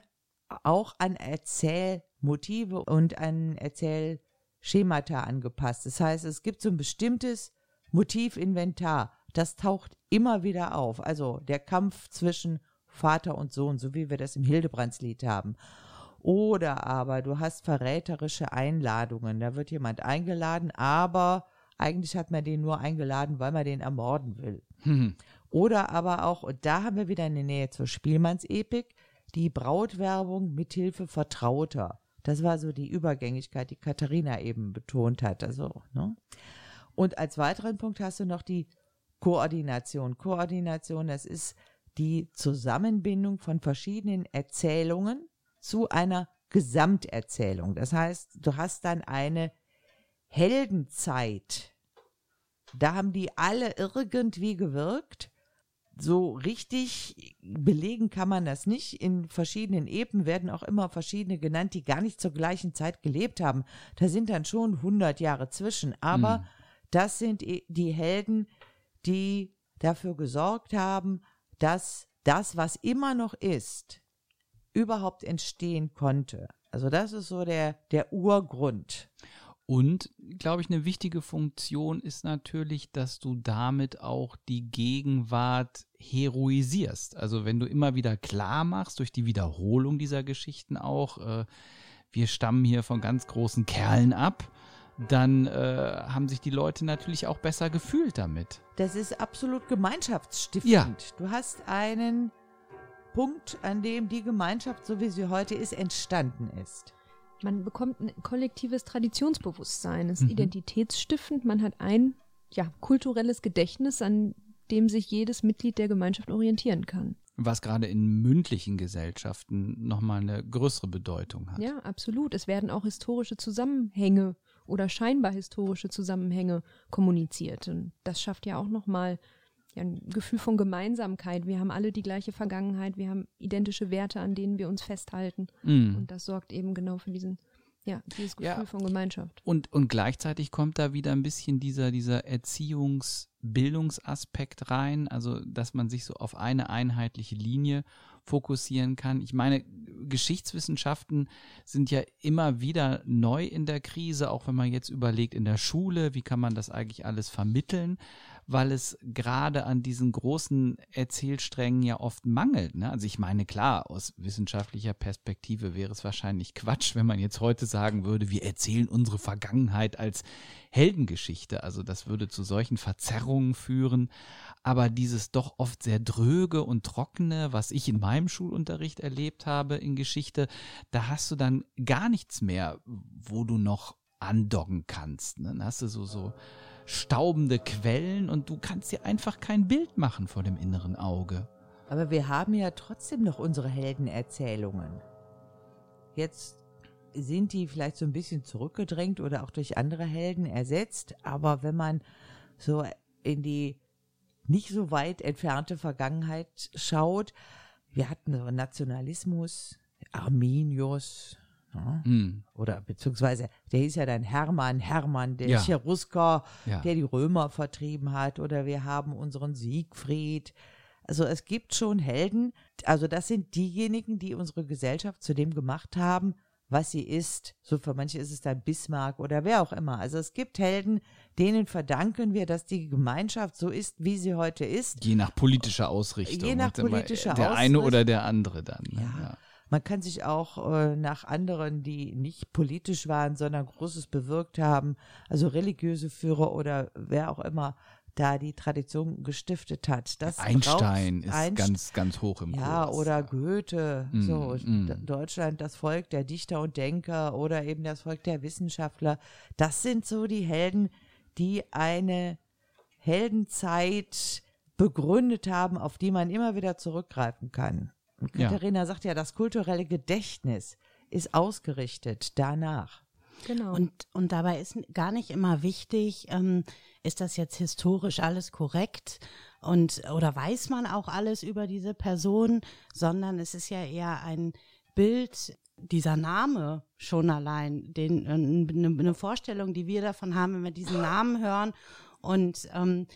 auch an Erzählmotive und an Erzählschemata angepasst. Das heißt, es gibt so ein bestimmtes Motivinventar. Das taucht immer wieder auf. Also der Kampf zwischen Vater und Sohn, so wie wir das im Hildebrandslied haben. Oder aber du hast verräterische Einladungen. Da wird jemand eingeladen, aber eigentlich hat man den nur eingeladen, weil man den ermorden will. Hm. Oder aber auch, und da haben wir wieder eine Nähe zur Spielmannsepik, die Brautwerbung mithilfe Vertrauter. Das war so die Übergängigkeit, die Katharina eben betont hat. Also, ne? Und als weiteren Punkt hast du noch die Koordination. Koordination, das ist die Zusammenbindung von verschiedenen Erzählungen zu einer Gesamterzählung. Das heißt, du hast dann eine Heldenzeit. Da haben die alle irgendwie gewirkt. So richtig belegen kann man das nicht. In verschiedenen Epen werden auch immer verschiedene genannt, die gar nicht zur gleichen Zeit gelebt haben. Da sind dann schon 100 Jahre zwischen. Aber Mhm. das sind e- die Helden, die dafür gesorgt haben, dass das, was immer noch ist, überhaupt entstehen konnte. Also das ist so der, der Urgrund. Und, glaube ich, eine wichtige Funktion ist natürlich, dass du damit auch die Gegenwart heroisierst. Also wenn du immer wieder klar machst, durch die Wiederholung dieser Geschichten auch, äh, wir stammen hier von ganz großen Kerlen ab, dann äh, haben sich die Leute natürlich auch besser gefühlt damit. Das ist absolut gemeinschaftsstiftend. Ja. Du hast einen Punkt, an dem die Gemeinschaft, so wie sie heute ist, entstanden ist. Man bekommt ein kollektives Traditionsbewusstsein. Es ist Mhm. identitätsstiftend. Man hat ein ja, kulturelles Gedächtnis, an dem sich jedes Mitglied der Gemeinschaft orientieren kann. Was gerade in mündlichen Gesellschaften nochmal eine größere Bedeutung hat. Ja, absolut. Es werden auch historische Zusammenhänge oder scheinbar historische Zusammenhänge kommuniziert. Und das schafft ja auch nochmal ja, ein Gefühl von Gemeinsamkeit. Wir haben alle die gleiche Vergangenheit, wir haben identische Werte, an denen wir uns festhalten. Mm. Und das sorgt eben genau für diesen, ja, dieses Gefühl Ja. von Gemeinschaft. Und, und gleichzeitig kommt da wieder ein bisschen dieser, dieser Erziehungs-Bildungsaspekt rein, also dass man sich so auf eine einheitliche Linie fokussieren kann. Ich meine, Geschichtswissenschaften sind ja immer wieder neu in der Krise, auch wenn man jetzt überlegt in der Schule, wie kann man das eigentlich alles vermitteln, weil es gerade an diesen großen Erzählsträngen ja oft mangelt. Ne? Also ich meine, klar, aus wissenschaftlicher Perspektive wäre es wahrscheinlich Quatsch, wenn man jetzt heute sagen würde, wir erzählen unsere Vergangenheit als Heldengeschichte. Also das würde zu solchen Verzerrungen führen. Aber dieses doch oft sehr dröge und trockene, was ich in meinem Schulunterricht erlebt habe in Geschichte, da hast du dann gar nichts mehr, wo du noch andocken kannst. Ne? Dann hast du so, so staubende Quellen und du kannst dir einfach kein Bild machen vor dem inneren Auge. Aber wir haben ja trotzdem noch unsere Heldenerzählungen. Jetzt sind die vielleicht so ein bisschen zurückgedrängt oder auch durch andere Helden ersetzt. Aber wenn man so in die nicht so weit entfernte Vergangenheit schaut, wir hatten so Nationalismus, Arminius, ja, Hm. oder beziehungsweise der hieß ja dann Hermann, Hermann, der Ja. Cherusker, Ja. der die Römer vertrieben hat, oder wir haben unseren Siegfried. Also es gibt schon Helden, also das sind diejenigen, die unsere Gesellschaft zu dem gemacht haben, was sie ist. So für manche ist es dann Bismarck oder wer auch immer. Also es gibt Helden, denen verdanken wir, dass die Gemeinschaft so ist, wie sie heute ist. Je nach politischer Ausrichtung. Je nach immer politischer Der eine Ausrichtung. oder der andere dann. Ne? Ja. Ja. Man kann sich auch äh, nach anderen, die nicht politisch waren, sondern Großes bewirkt haben, also religiöse Führer oder wer auch immer da die Tradition gestiftet hat. Das Einstein ist Einst- ganz, ganz hoch im ja, Kurs. oder Goethe, Mm, so mm. Deutschland, das Volk der Dichter und Denker oder eben das Volk der Wissenschaftler. Das sind so die Helden, die eine Heldenzeit begründet haben, auf die man immer wieder zurückgreifen kann. Und Ja. Katharina sagt ja, das kulturelle Gedächtnis ist ausgerichtet danach. Genau. Und, und dabei ist gar nicht immer wichtig, ähm, ist das jetzt historisch alles korrekt und oder weiß man auch alles über diese Person, sondern es ist ja eher ein Bild, dieser Name schon allein, den, äh, eine, eine Vorstellung, die wir davon haben, wenn wir diesen Namen hören und ähm,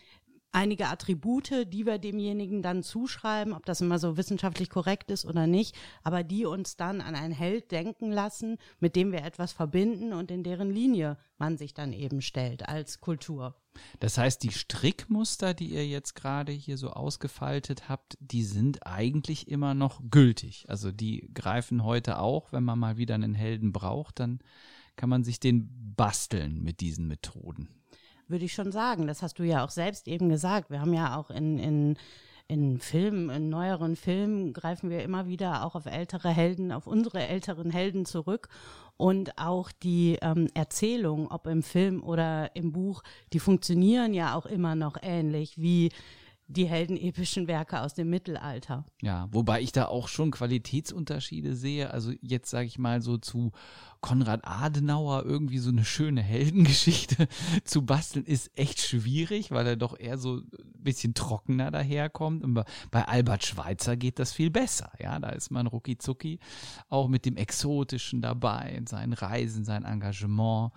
einige Attribute, die wir demjenigen dann zuschreiben, ob das immer so wissenschaftlich korrekt ist oder nicht, aber die uns dann an einen Held denken lassen, mit dem wir etwas verbinden und in deren Linie man sich dann eben stellt als Kultur. Das heißt, die Strickmuster, die ihr jetzt gerade hier so ausgefaltet habt, die sind eigentlich immer noch gültig. Also die greifen heute auch, wenn man mal wieder einen Helden braucht, dann kann man sich den basteln mit diesen Methoden. Würde ich schon sagen. Das hast du ja auch selbst eben gesagt. Wir haben ja auch in, in, in Filmen, in neueren Filmen greifen wir immer wieder auch auf ältere Helden, auf unsere älteren Helden zurück. Und auch die ähm, Erzählung, ob im Film oder im Buch, die funktionieren ja auch immer noch ähnlich wie die heldenepischen Werke aus dem Mittelalter. Ja, wobei ich da auch schon Qualitätsunterschiede sehe. Also jetzt sage ich mal so zu Konrad Adenauer irgendwie so eine schöne Heldengeschichte zu basteln, ist echt schwierig, weil er doch eher so ein bisschen trockener daherkommt. Und bei- Albert Schweitzer geht das viel besser. Ja, da ist man rucki auch mit dem Exotischen dabei, seinen Reisen, sein Engagement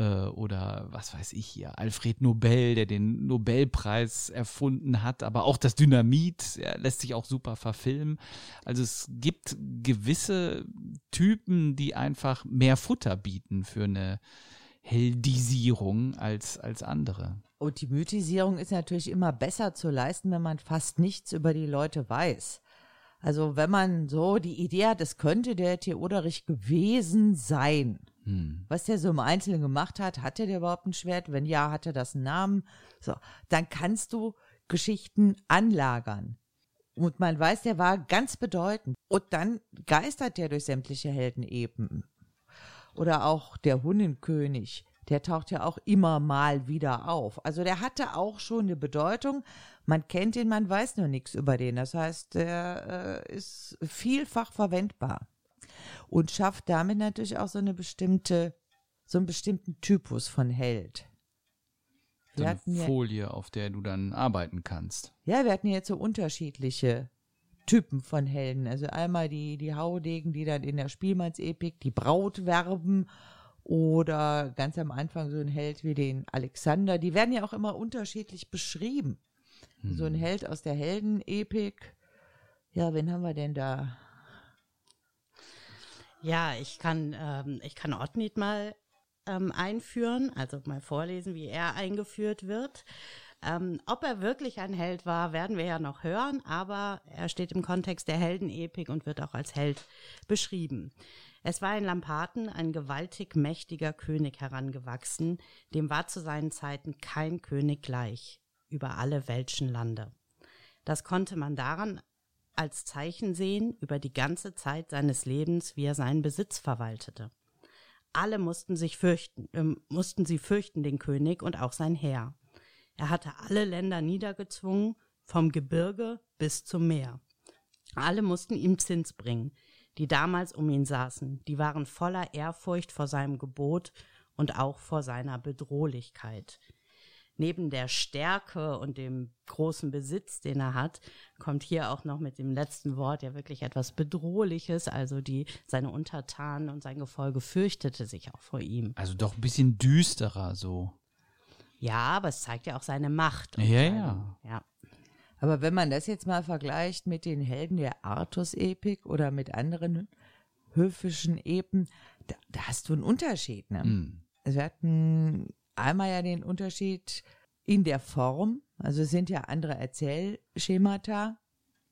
äh, oder was weiß ich hier, Alfred Nobel, der den Nobelpreis erfunden hat, aber auch das Dynamit ja, lässt sich auch super verfilmen. Also es gibt gewisse Typen, die einfach mehr Futter bieten für eine Heldisierung als, als andere. Und die Mythisierung ist natürlich immer besser zu leisten, wenn man fast nichts über die Leute weiß. Also wenn man so die Idee hat, es könnte der Theoderich gewesen sein. Hm. Was der so im Einzelnen gemacht hat, hatte der überhaupt ein Schwert? Wenn ja, hatte das einen Namen? So, dann kannst du Geschichten anlagern. Und man weiß, der war ganz bedeutend. Und dann geistert der durch sämtliche Helden eben. Oder auch der Hunnenkönig, der taucht ja auch immer mal wieder auf. Also der hatte auch schon eine Bedeutung. Man kennt ihn, man weiß nur nichts über den. Das heißt, der äh, ist vielfach verwendbar und schafft damit natürlich auch so eine bestimmte, so einen bestimmten Typus von Held. So Wir eine hatten ja, Folie, auf der du dann arbeiten kannst. ja, wir hatten jetzt so unterschiedliche Typen von Helden. Also einmal die, die Haudegen, die dann in der Spielmannsepik die Braut werben oder ganz am Anfang so ein Held wie den Alexander. Die werden ja auch immer unterschiedlich beschrieben. So ein Held aus der Heldenepik. Ja, wen haben wir denn da? Ja, ich kann, ähm, ich kann Ottnit mal ähm, einführen, also mal vorlesen, wie er eingeführt wird. Ähm, ob er wirklich ein Held war, werden wir ja noch hören, aber er steht im Kontext der Heldenepik und wird auch als Held beschrieben. Es war in Lampaten ein gewaltig mächtiger König herangewachsen, dem war zu seinen Zeiten kein König gleich, über alle welschen Lande. Das konnte man daran als Zeichen sehen über die ganze Zeit seines Lebens, wie er seinen Besitz verwaltete. Alle mussten sich fürchten, äh, mussten sie fürchten den König und auch sein Heer. Er hatte alle Länder niedergezwungen, vom Gebirge bis zum Meer. Alle mussten ihm Zins bringen. die damals um ihn saßen, die waren voller Ehrfurcht vor seinem Gebot und auch vor seiner Bedrohlichkeit. Neben der Stärke und dem großen Besitz, den er hat, kommt hier auch noch mit dem letzten Wort ja wirklich etwas Bedrohliches. Also die, seine Untertanen und sein Gefolge fürchtete sich auch vor ihm. Also doch ein bisschen düsterer so. Ja, aber es zeigt ja auch seine Macht. Ja, seine, ja. ja. Aber wenn man das jetzt mal vergleicht mit den Helden der Artus-Epik oder mit anderen höfischen Epen, da, da hast du einen Unterschied. Ne? Hm. Also wir hatten einmal ja den Unterschied in der Form, also es sind ja andere Erzählschemata.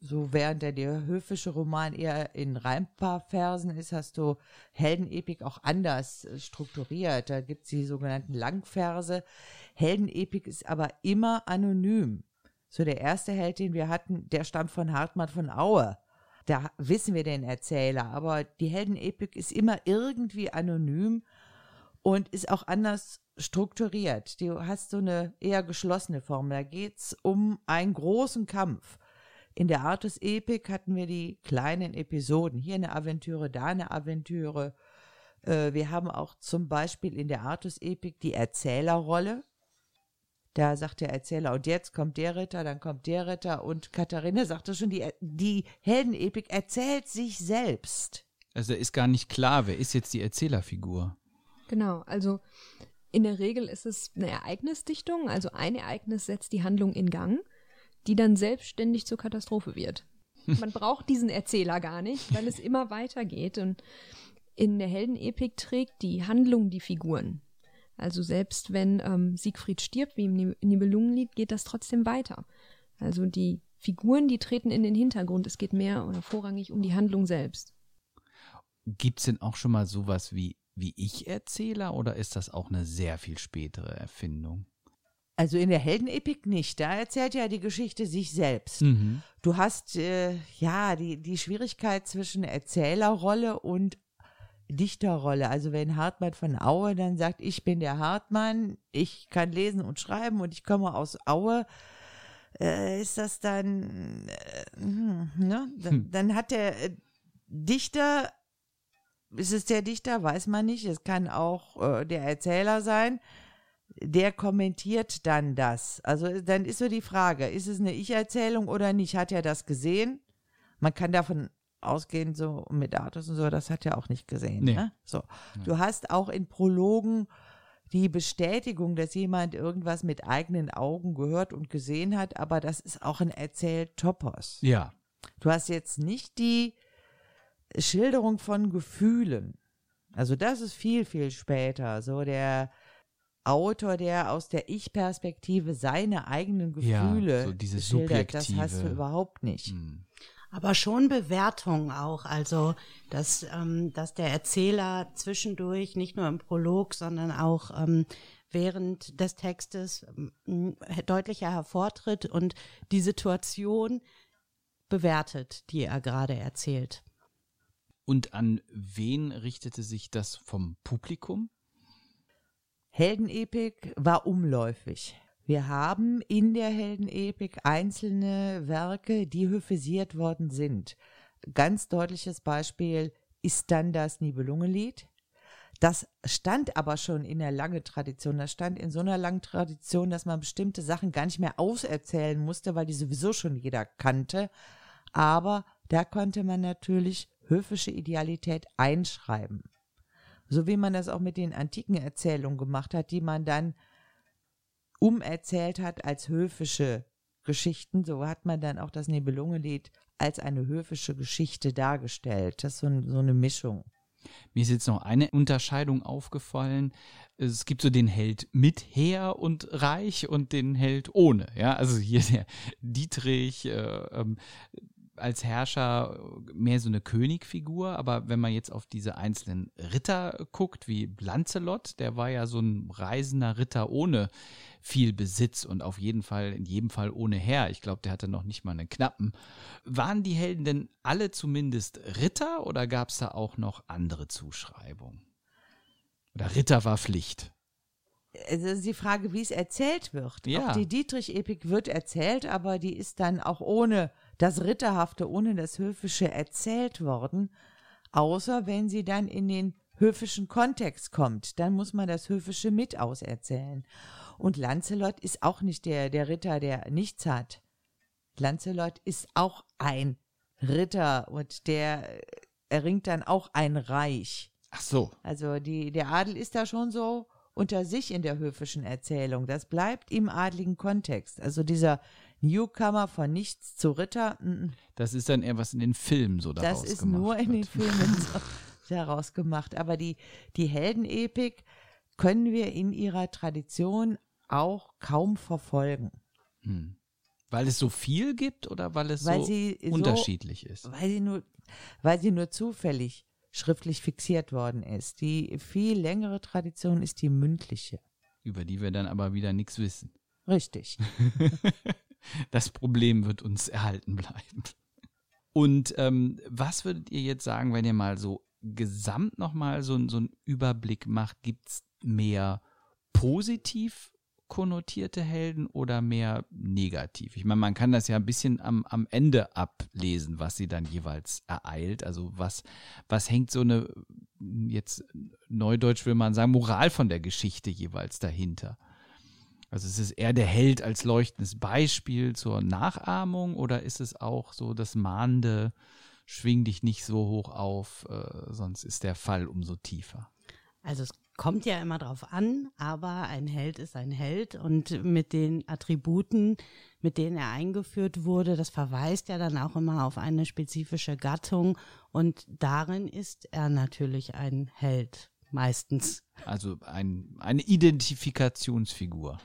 So während der, der höfische Roman eher in Reimpaarversen ist, hast du Heldenepik auch anders äh, strukturiert. Da gibt's die sogenannten Langverse. Heldenepik ist aber immer anonym. So der erste Held, den wir hatten, der stammt von Hartmann von Aue. Da wissen wir den Erzähler, aber die Heldenepik ist immer irgendwie anonym und ist auch anders strukturiert. Du hast so eine eher geschlossene Form. Da geht's um einen großen Kampf. In der Artus-Epik hatten wir die kleinen Episoden. Hier eine Aventüre, da eine Aventüre. Äh, wir haben auch zum Beispiel in der Artus-Epik die Erzählerrolle. Da sagt der Erzähler, und jetzt kommt der Ritter, dann kommt der Ritter. Und Katharina sagte schon, die, die Heldenepik erzählt sich selbst. Also ist gar nicht klar, wer ist jetzt die Erzählerfigur. Genau, also in der Regel ist es eine Ereignisdichtung, also ein Ereignis setzt die Handlung in Gang, die dann selbstständig zur Katastrophe wird. Man braucht diesen Erzähler gar nicht, weil es immer weitergeht. Und in der Heldenepik trägt die Handlung die Figuren. Also selbst wenn ähm, Siegfried stirbt, wie im Nib- Nibelungenlied, geht das trotzdem weiter. Also die Figuren, die treten in den Hintergrund. Es geht mehr oder vorrangig um die Handlung selbst. Gibt's denn auch schon mal sowas wie, wie Ich-Erzähler oder ist das auch eine sehr viel spätere Erfindung? Also in der Heldenepik nicht. Da erzählt ja die Geschichte sich selbst. Mhm. Du hast äh, ja die, die Schwierigkeit zwischen Erzählerrolle und Dichterrolle. Also wenn Hartmann von Aue dann sagt, ich bin der Hartmann, ich kann lesen und schreiben und ich komme aus Aue, äh, ist das dann, äh, hm, ne? dann, Hm. dann hat der äh, Dichter, ist es der Dichter, weiß man nicht, es kann auch äh, der Erzähler sein, der kommentiert dann das. Also dann ist so die Frage, ist es eine Ich-Erzählung oder nicht? Hat er das gesehen? Man kann davon ausgehen, so mit Artus und so, das hat er auch nicht gesehen. Nee. Ne? So. Du hast auch in Prologen die Bestätigung, dass jemand irgendwas mit eigenen Augen gehört und gesehen hat, aber das ist auch ein Erzähltopos. Ja. Du hast jetzt nicht die Schilderung von Gefühlen. Also das ist viel, viel später. So der Autor, der aus der Ich-Perspektive seine eigenen Ja, Gefühle so dieses schildert, das hast du überhaupt nicht. Hm. Aber schon Bewertungen auch, also dass, ähm, dass der Erzähler zwischendurch nicht nur im Prolog, sondern auch ähm, während des Textes ähm, deutlicher hervortritt und die Situation bewertet, die er gerade erzählt. Und an wen richtete sich das vom Publikum? Heldenepik war umläufig. Wir haben in der Heldenepik einzelne Werke, die höfisiert worden sind. Ganz deutliches Beispiel ist dann das Nibelungenlied. Das stand aber schon in der langen Tradition. Das stand in so einer langen Tradition, dass man bestimmte Sachen gar nicht mehr auserzählen musste, weil die sowieso schon jeder kannte. Aber da konnte man natürlich höfische Idealität einschreiben. So wie man das auch mit den antiken Erzählungen gemacht hat, die man dann umerzählt hat als höfische Geschichten. So hat man dann auch das Nibelungenlied als eine höfische Geschichte dargestellt. Das ist so, so eine Mischung. Mir ist jetzt noch eine Unterscheidung aufgefallen. Es gibt so den Held mit Heer und Reich und den Held ohne. Ja, also hier der Dietrich äh, ähm, als Herrscher mehr so eine Königfigur, aber wenn man jetzt auf diese einzelnen Ritter guckt, wie Lancelot, der war ja so ein reisender Ritter ohne viel Besitz und auf jeden Fall, in jedem Fall ohne Heer. Ich glaube, der hatte noch nicht mal einen Knappen. Waren die Helden denn alle zumindest Ritter oder gab es da auch noch andere Zuschreibungen? Oder Ritter war Pflicht? Es ist die Frage, wie es erzählt wird. Ja. Auch die Dietrich-Epik wird erzählt, aber die ist dann auch ohne das Ritterhafte, ohne das Höfische erzählt worden. außer wenn sie dann in den höfischen Kontext kommt. Dann muss man das Höfische mit auserzählen. Und Lancelot ist auch nicht der, der Ritter, der nichts hat. Lancelot ist auch ein Ritter und der erringt dann auch ein Reich. Ach so. Also die, der Adel ist da schon so unter sich in der höfischen Erzählung. Das bleibt im adligen Kontext. Also dieser Newcomer von nichts zu Ritter. Mm, Das ist dann eher was in den Filmen so daraus das ist nur in den wird. Filmen so daraus gemacht. Aber die, die Heldenepik können wir in ihrer Tradition auch kaum verfolgen. Hm. Weil es so viel gibt oder weil es Weil so sie so- unterschiedlich ist? Weil sie nur, weil sie nur zufällig schriftlich fixiert worden ist. Die viel längere Tradition ist die mündliche. Über die wir dann aber wieder nichts wissen. Richtig. Das Problem wird uns erhalten bleiben. Und ähm, was würdet ihr jetzt sagen, wenn ihr mal so gesamt nochmal so, so einen Überblick macht? Gibt es mehr positiv konnotierte Helden oder mehr negativ? Ich meine, man kann das ja ein bisschen am, am Ende ablesen, was sie dann jeweils ereilt. Also was, was hängt so eine, jetzt neudeutsch will man sagen, Moral von der Geschichte jeweils dahinter? Also ist es eher der Held als leuchtendes Beispiel zur Nachahmung oder ist es auch so das mahnende, schwing dich nicht so hoch auf, äh, sonst ist der Fall umso tiefer? Also es kommt ja immer drauf an, aber ein Held ist ein Held und mit den Attributen, mit denen er eingeführt wurde, das verweist ja dann auch immer auf eine spezifische Gattung und darin ist er natürlich ein Held, meistens. Also ein, eine Identifikationsfigur,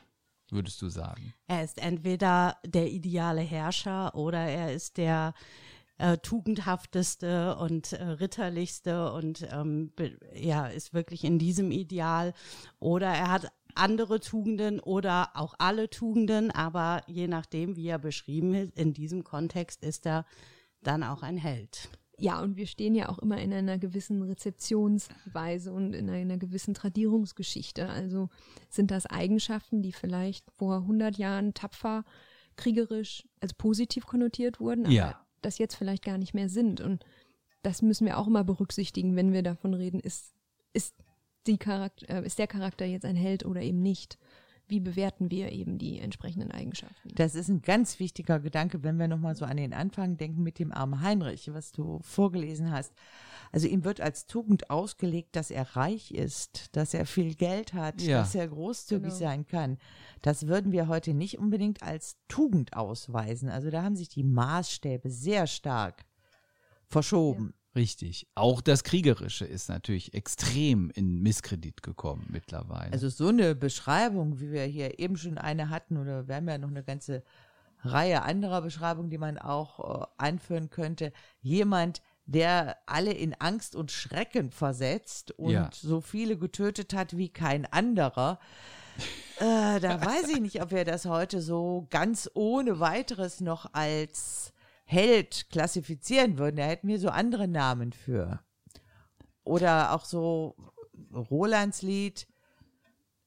würdest du sagen. Er ist entweder der ideale Herrscher oder er ist der äh, tugendhafteste und äh, ritterlichste und ähm, ja, ist wirklich in diesem Ideal. Oder er hat andere Tugenden oder auch alle Tugenden, aber je nachdem, wie er beschrieben ist, in diesem Kontext ist er dann auch ein Held. Ja, und wir stehen ja auch immer in einer gewissen Rezeptionsweise und in einer gewissen Tradierungsgeschichte. Also sind das Eigenschaften, die vielleicht vor 100 Jahren tapfer, kriegerisch, also positiv konnotiert wurden, aber Ja. das jetzt vielleicht gar nicht mehr sind. Und das müssen wir auch immer berücksichtigen, wenn wir davon reden, ist, ist, die Charakter, äh, ist der Charakter jetzt ein Held oder eben nicht. Wie bewerten wir eben die entsprechenden Eigenschaften? Das ist ein ganz wichtiger Gedanke, wenn wir nochmal so an den Anfang denken mit dem armen Heinrich, was du vorgelesen hast. Also ihm wird als Tugend ausgelegt, dass er reich ist, dass er viel Geld hat, Ja. dass er großzügig Genau. sein kann. Das würden wir heute nicht unbedingt als Tugend ausweisen. Also da haben sich die Maßstäbe sehr stark verschoben. Richtig. Auch das Kriegerische ist natürlich extrem in Misskredit gekommen mittlerweile. Also so eine Beschreibung, wie wir hier eben schon eine hatten, oder wir haben ja noch eine ganze Reihe anderer Beschreibungen, die man auch äh, anführen könnte. Jemand, der alle in Angst und Schrecken versetzt und Ja. so viele getötet hat wie kein anderer. Äh, da weiß ich nicht, ob wir das heute so ganz ohne weiteres noch als Held klassifizieren würden. Da hätten wir so andere Namen für. Oder auch so Rolands Lied,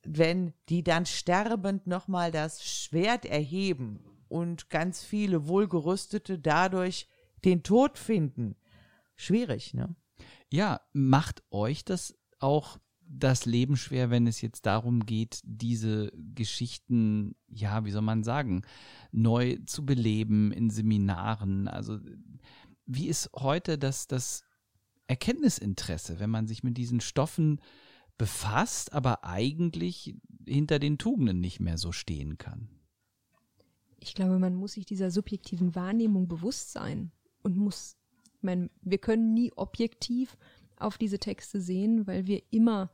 wenn die dann sterbend nochmal das Schwert erheben und ganz viele Wohlgerüstete dadurch den Tod finden. Schwierig, ne? Ja, macht euch das auch das Leben schwer, wenn es jetzt darum geht, diese Geschichten, ja, wie soll man sagen, neu zu beleben in Seminaren? Also, wie ist heute das, das Erkenntnisinteresse, wenn man sich mit diesen Stoffen befasst, aber eigentlich hinter den Tugenden nicht mehr so stehen kann? ich glaube, man muss sich dieser subjektiven Wahrnehmung bewusst sein und muss, ich meine, wir können nie objektiv auf diese Texte sehen, weil wir immer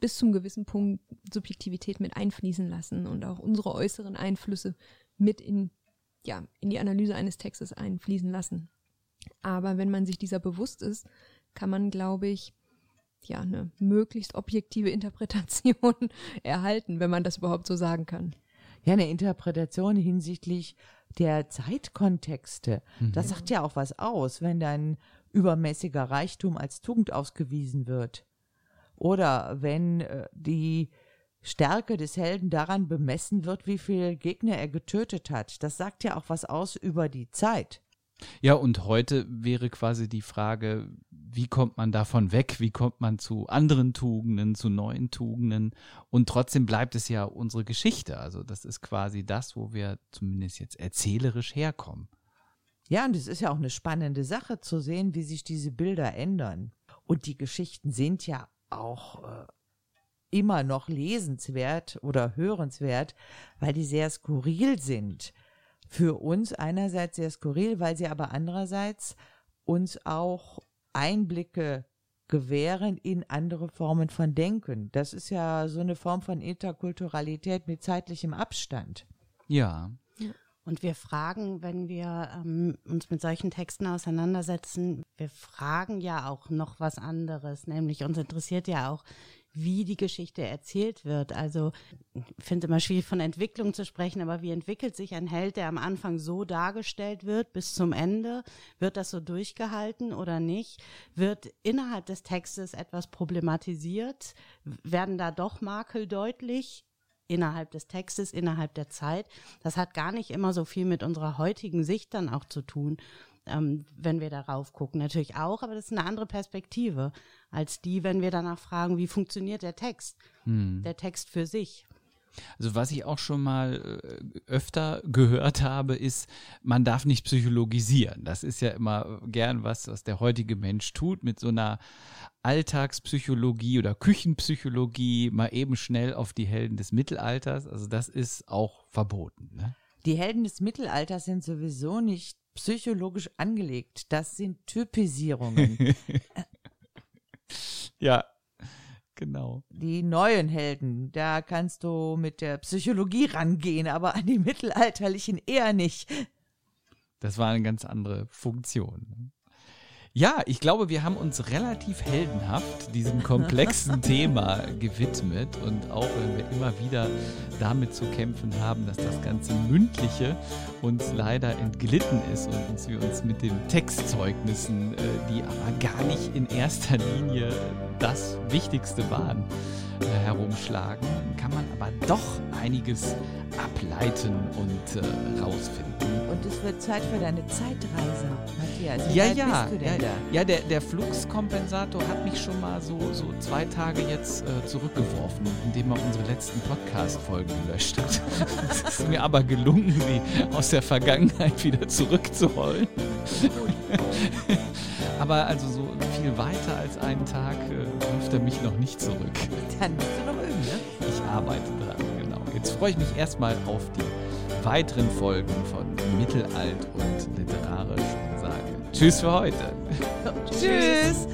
bis zum gewissen Punkt Subjektivität mit einfließen lassen und auch unsere äußeren Einflüsse mit in, ja, in die Analyse eines Textes einfließen lassen. Aber wenn man sich dieser bewusst ist, kann man, glaube ich, ja, eine möglichst objektive Interpretation erhalten, wenn man das überhaupt so sagen kann. Ja, eine Interpretation hinsichtlich der Zeitkontexte. Das sagt ja auch was aus, wenn dann übermäßiger Reichtum als Tugend ausgewiesen wird. Oder wenn äh, die Stärke des Helden daran bemessen wird, wie viele Gegner er getötet hat. Das sagt ja auch was aus über die Zeit. Ja, und heute wäre quasi die Frage, wie kommt man davon weg? Wie kommt man zu anderen Tugenden, zu neuen Tugenden? Und trotzdem bleibt es ja unsere Geschichte. Also das ist quasi das, wo wir zumindest jetzt erzählerisch herkommen. Ja, und es ist ja auch eine spannende Sache zu sehen, wie sich diese Bilder ändern. Und die Geschichten sind ja auch äh, immer noch lesenswert oder hörenswert, weil die sehr skurril sind. Für uns einerseits sehr skurril, weil sie aber andererseits uns auch Einblicke gewähren in andere Formen von Denken. Das ist ja so eine Form von Interkulturalität mit zeitlichem Abstand. Ja. Und wir fragen, wenn wir ähm, uns mit solchen Texten auseinandersetzen, wir fragen ja auch noch was anderes, nämlich uns interessiert ja auch, wie die Geschichte erzählt wird. Also ich finde immer schwierig von Entwicklung zu sprechen, aber wie entwickelt sich ein Held, der am Anfang so dargestellt wird bis zum Ende? Wird das so durchgehalten oder nicht? Wird innerhalb des Textes etwas problematisiert? Werden da doch Makel deutlich? Innerhalb des Textes, innerhalb der Zeit. Das hat gar nicht immer so viel mit unserer heutigen Sicht dann auch zu tun, ähm, wenn wir darauf gucken. Natürlich auch, aber das ist eine andere Perspektive als die, wenn wir danach fragen, wie funktioniert der Text, hm. der Text für sich. Also was ich auch schon mal äh, öfter gehört habe, ist, man darf nicht psychologisieren. Das ist ja immer gern was, was der heutige Mensch tut, mit so einer Alltagspsychologie oder Küchenpsychologie mal eben schnell auf die Helden des Mittelalters. Also das ist auch verboten. Ne? Die Helden des Mittelalters sind sowieso nicht psychologisch angelegt. Das sind Typisierungen. ja, genau. Die neuen Helden, da kannst du mit der Psychologie rangehen, aber an die mittelalterlichen eher nicht. Das war eine ganz andere Funktion. Ja, ich glaube, wir haben uns relativ heldenhaft diesem komplexen Thema gewidmet und auch wenn wir immer wieder damit zu kämpfen haben, dass das ganze Mündliche uns leider entglitten ist und uns, wir uns mit den Textzeugnissen, äh, die aber gar nicht in erster Linie das Wichtigste waren, herumschlagen, kann man aber doch einiges ableiten und äh, rausfinden. Und es wird Zeit für deine Zeitreise, Matthias. Wie ja, ja, ja, ja, der, der Fluxkompensator hat mich schon mal so, so zwei Tage jetzt äh, zurückgeworfen, indem er unsere letzten Podcast-Folgen gelöscht hat. es ist mir aber gelungen, sie aus der Vergangenheit wieder zurückzuholen. aber also so viel weiter als einen Tag äh, wirft er mich noch nicht zurück. Dann musst du noch üben, ne? Ich arbeite dran, genau. Jetzt freue ich mich erstmal auf die weiteren Folgen von Mittelalt und Literarisch und sage Tschüss für heute. Tschüss.